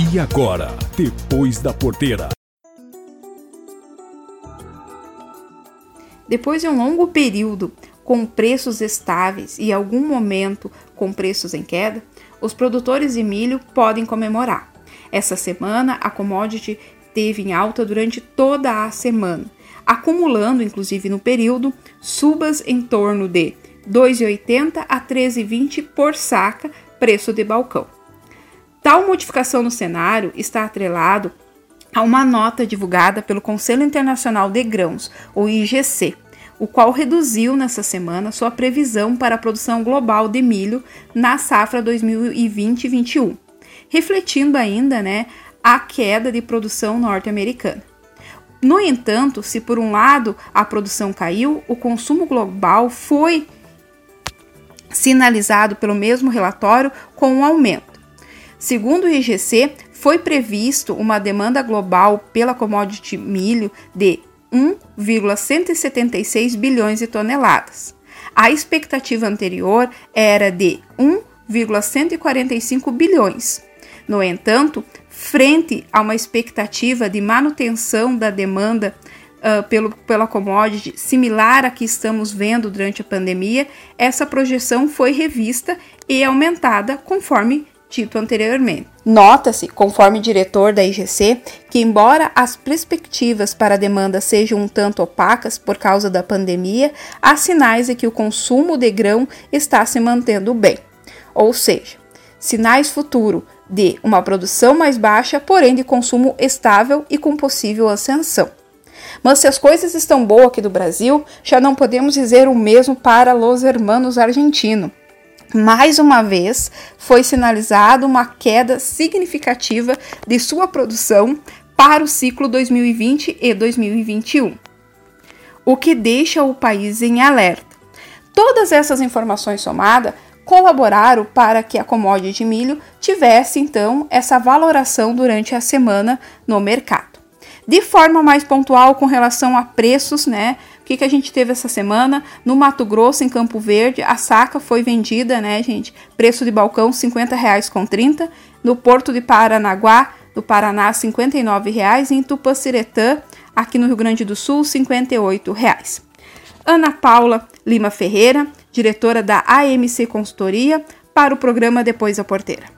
E agora, depois da porteira. Depois de um longo período com preços estáveis e algum momento com preços em queda, os produtores de milho podem comemorar. Essa semana, a commodity teve em alta durante toda a semana, acumulando, inclusive no período, subas em torno de 2,80 a 13,20 por saca, preço de balcão. Tal modificação no cenário está atrelado a uma nota divulgada pelo Conselho Internacional de Grãos, o IGC, o qual reduziu nessa semana sua previsão para a produção global de milho na safra 2020-21, refletindo ainda né, a queda de produção norte-americana. No entanto, se por um lado a produção caiu, o consumo global foi sinalizado pelo mesmo relatório com um aumento. Segundo o IGC, foi previsto uma demanda global pela commodity milho de 1,176 bilhões de toneladas. A expectativa anterior era de 1,145 bilhões. No entanto, frente a uma expectativa de manutenção da demanda uh, pelo, pela commodity similar à que estamos vendo durante a pandemia, essa projeção foi revista e aumentada conforme dito anteriormente. Nota-se, conforme diretor da IGC, que embora as perspectivas para a demanda sejam um tanto opacas por causa da pandemia, há sinais de que o consumo de grão está se mantendo bem. Ou seja, sinais futuro de uma produção mais baixa, porém de consumo estável e com possível ascensão. Mas se as coisas estão boas aqui do Brasil, já não podemos dizer o mesmo para os hermanos argentinos. Mais uma vez, foi sinalizada uma queda significativa de sua produção para o ciclo 2020 e 2021, o que deixa o país em alerta. Todas essas informações somadas colaboraram para que a commodity de milho tivesse então essa valoração durante a semana no mercado. De forma mais pontual com relação a preços, né? O que, que a gente teve essa semana? No Mato Grosso, em Campo Verde, a saca foi vendida, né, gente? Preço de balcão R$ 50,30. com 30. No Porto de Paranaguá, no Paraná, R$ 59,00. E em Tupaciretã, aqui no Rio Grande do Sul, R$ 58,00. Ana Paula Lima Ferreira, diretora da AMC Consultoria, para o programa Depois da Porteira.